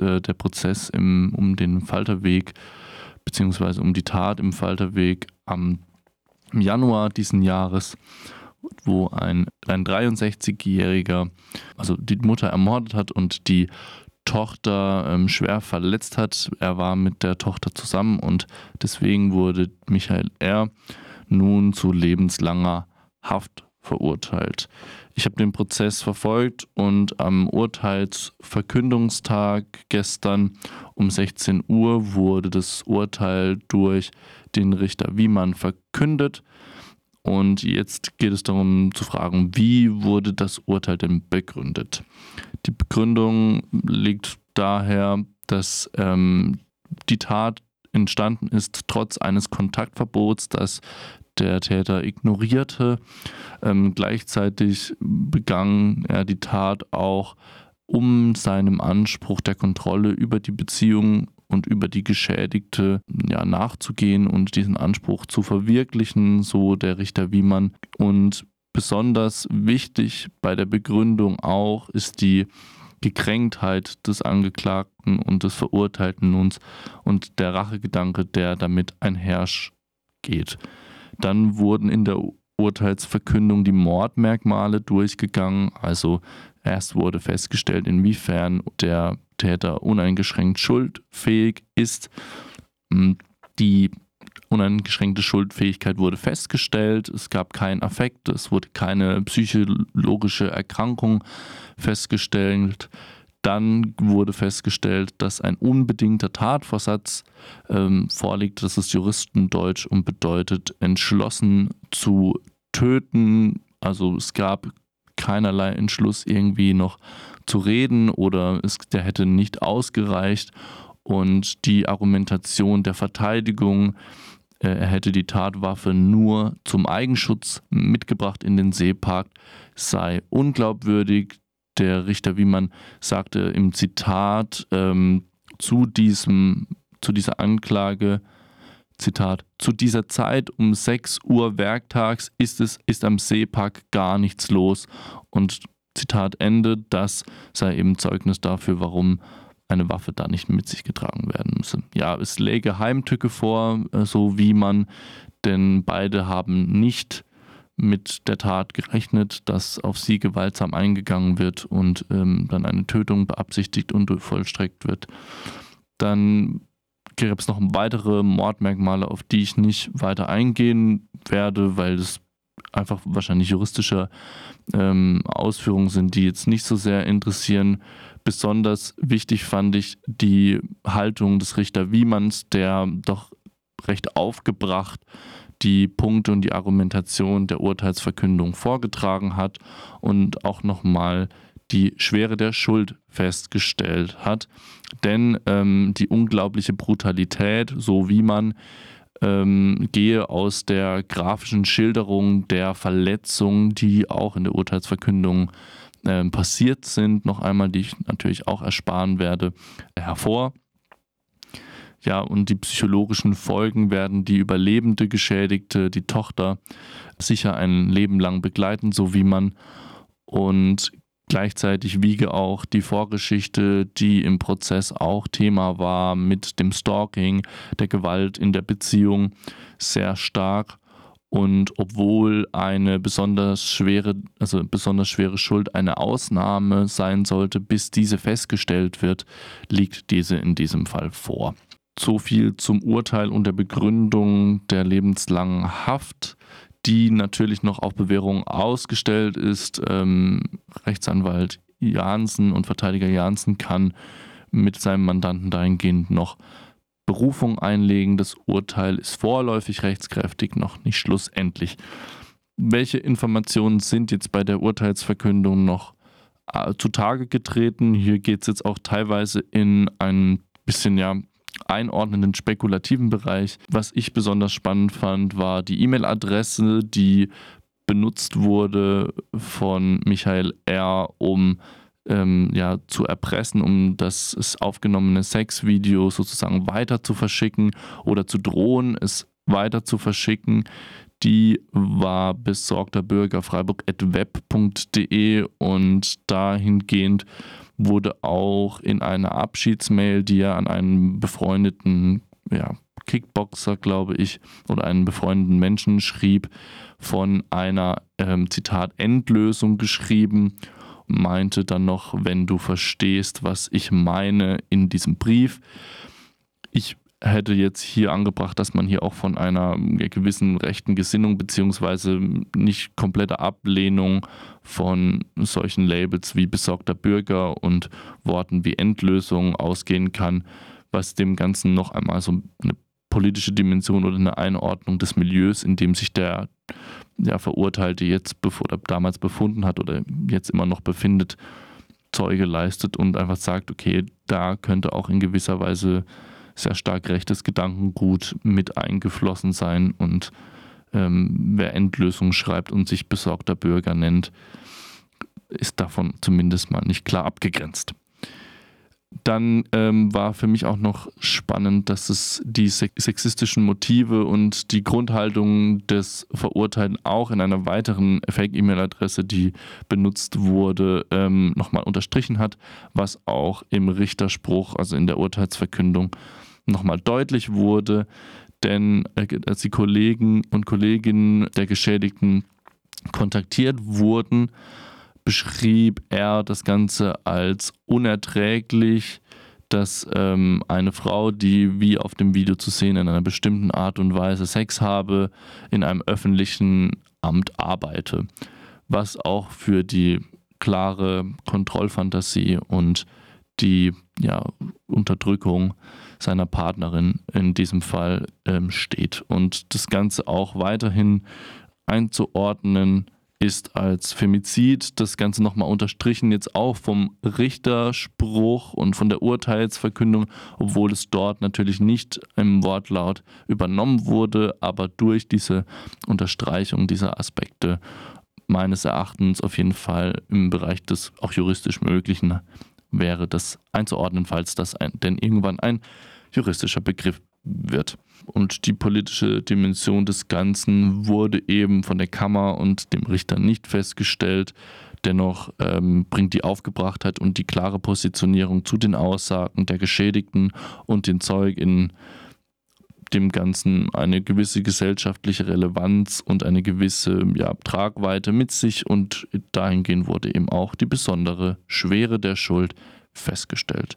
äh, der Prozess im, um den Falterweg beziehungsweise um die Tat im Falterweg am im Januar diesen Jahres, wo ein, ein 63-Jähriger also die Mutter ermordet hat und die Tochter ähm, schwer verletzt hat. Er war mit der Tochter zusammen und deswegen wurde Michael R. nun zu lebenslanger Haft verurteilt. Ich habe den Prozess verfolgt und am Urteilsverkündungstag gestern um 16 Uhr wurde das Urteil durch den Richter Wiemann verkündet. Und jetzt geht es darum zu fragen, wie wurde das Urteil denn begründet? Die Begründung liegt daher, dass ähm, die Tat entstanden ist trotz eines Kontaktverbots, das der Täter ignorierte. Ähm, gleichzeitig begann er die Tat auch, um seinem Anspruch der Kontrolle über die Beziehung und über die Geschädigte ja, nachzugehen und diesen Anspruch zu verwirklichen, so der Richter Wiemann. Und besonders wichtig bei der Begründung auch ist die Gekränktheit des Angeklagten und des Verurteilten uns und der Rachegedanke, der damit einhergeht. Dann wurden in der Urteilsverkündung die Mordmerkmale durchgegangen. Also erst wurde festgestellt, inwiefern der Täter uneingeschränkt schuldfähig ist. Hm, die uneingeschränkte Schuldfähigkeit wurde festgestellt. Es gab keinen Affekt, es wurde keine psychologische Erkrankung festgestellt. Dann wurde festgestellt, dass ein unbedingter Tatversatz ähm, vorliegt. Das ist Juristendeutsch und bedeutet entschlossen zu töten. Also es gab keinerlei Entschluss irgendwie noch zu reden oder es, der hätte nicht ausgereicht. Und die Argumentation der Verteidigung, äh, er hätte die Tatwaffe nur zum Eigenschutz mitgebracht in den Seepark, sei unglaubwürdig der Richter Wiemann sagte im Zitat ähm, zu, diesem, zu dieser Anklage, Zitat, zu dieser Zeit um 6 Uhr werktags ist es ist am Seepark gar nichts los und Zitat Ende, das sei eben Zeugnis dafür, warum eine Waffe da nicht mit sich getragen werden müsse. Ja, es läge Heimtücke vor, äh, so wie man, denn beide haben nicht mit der Tat gerechnet, dass auf sie gewaltsam eingegangen wird und ähm, dann eine Tötung beabsichtigt und vollstreckt wird. Dann gäbe es noch weitere Mordmerkmale, auf die ich nicht weiter eingehen werde, weil es einfach wahrscheinlich juristische ähm, Ausführungen sind, die jetzt nicht so sehr interessieren. Besonders wichtig fand ich die Haltung des Richter Wiemanns, der doch recht aufgebracht die Punkte und die Argumentation der Urteilsverkündung vorgetragen hat und auch nochmal die Schwere der Schuld festgestellt hat. Denn ähm, die unglaubliche Brutalität, so wie man ähm, gehe aus der grafischen Schilderung der Verletzungen, die auch in der Urteilsverkündung äh, passiert sind, noch einmal, die ich natürlich auch ersparen werde, hervor. Ja, und die psychologischen Folgen werden die überlebende Geschädigte, die Tochter, sicher ein Leben lang begleiten, so wie man. Und gleichzeitig wiege auch die Vorgeschichte, die im Prozess auch Thema war, mit dem Stalking, der Gewalt in der Beziehung, sehr stark. Und obwohl eine besonders schwere, also besonders schwere Schuld eine Ausnahme sein sollte, bis diese festgestellt wird, liegt diese in diesem Fall vor. So viel zum Urteil und der Begründung der lebenslangen Haft, die natürlich noch auf Bewährung ausgestellt ist. Ähm, Rechtsanwalt Jansen und Verteidiger Jansen kann mit seinem Mandanten dahingehend noch Berufung einlegen. Das Urteil ist vorläufig rechtskräftig, noch nicht schlussendlich. Welche Informationen sind jetzt bei der Urteilsverkündung noch äh, zutage getreten? Hier geht es jetzt auch teilweise in ein bisschen ja einordnenden spekulativen Bereich. Was ich besonders spannend fand, war die E-Mail-Adresse, die benutzt wurde von Michael R., um ähm, ja, zu erpressen, um das aufgenommene Sexvideo sozusagen weiter zu verschicken oder zu drohen, es weiter zu verschicken. Die war besorgter Bürger freiburg.web.de und dahingehend wurde auch in einer Abschiedsmail, die er an einen befreundeten ja, Kickboxer, glaube ich, oder einen befreundeten Menschen schrieb, von einer, ähm, Zitat, Endlösung geschrieben meinte dann noch, wenn du verstehst, was ich meine in diesem Brief. Ich hätte jetzt hier angebracht, dass man hier auch von einer gewissen rechten Gesinnung beziehungsweise nicht komplette Ablehnung von solchen Labels wie besorgter Bürger und Worten wie Endlösung ausgehen kann, was dem Ganzen noch einmal so eine politische Dimension oder eine Einordnung des Milieus, in dem sich der ja, Verurteilte jetzt bevor er damals befunden hat oder jetzt immer noch befindet, Zeuge leistet und einfach sagt, okay, da könnte auch in gewisser Weise sehr stark rechtes Gedankengut mit eingeflossen sein und ähm, wer Endlösung schreibt und sich besorgter Bürger nennt, ist davon zumindest mal nicht klar abgegrenzt. Dann ähm, war für mich auch noch spannend, dass es die sexistischen Motive und die Grundhaltung des Verurteilten auch in einer weiteren Fake-E-Mail-Adresse, die benutzt wurde, ähm, nochmal unterstrichen hat, was auch im Richterspruch, also in der Urteilsverkündung, nochmal deutlich wurde. Denn äh, als die Kollegen und Kolleginnen der Geschädigten kontaktiert wurden, beschrieb er das Ganze als unerträglich, dass ähm, eine Frau, die wie auf dem Video zu sehen in einer bestimmten Art und Weise Sex habe, in einem öffentlichen Amt arbeite. Was auch für die klare Kontrollfantasie und die ja, Unterdrückung seiner Partnerin in diesem Fall ähm, steht. Und das Ganze auch weiterhin einzuordnen ist als Femizid. Das Ganze nochmal unterstrichen jetzt auch vom Richterspruch und von der Urteilsverkündung, obwohl es dort natürlich nicht im Wortlaut übernommen wurde, aber durch diese Unterstreichung dieser Aspekte meines Erachtens auf jeden Fall im Bereich des auch juristisch Möglichen wäre das einzuordnen, falls das ein, denn irgendwann ein juristischer Begriff wird. Und die politische Dimension des Ganzen wurde eben von der Kammer und dem Richter nicht festgestellt. Dennoch ähm, bringt die Aufgebrachtheit und die klare Positionierung zu den Aussagen der Geschädigten und den Zeuginnen dem Ganzen eine gewisse gesellschaftliche Relevanz und eine gewisse ja, Tragweite mit sich und dahingehend wurde eben auch die besondere Schwere der Schuld festgestellt.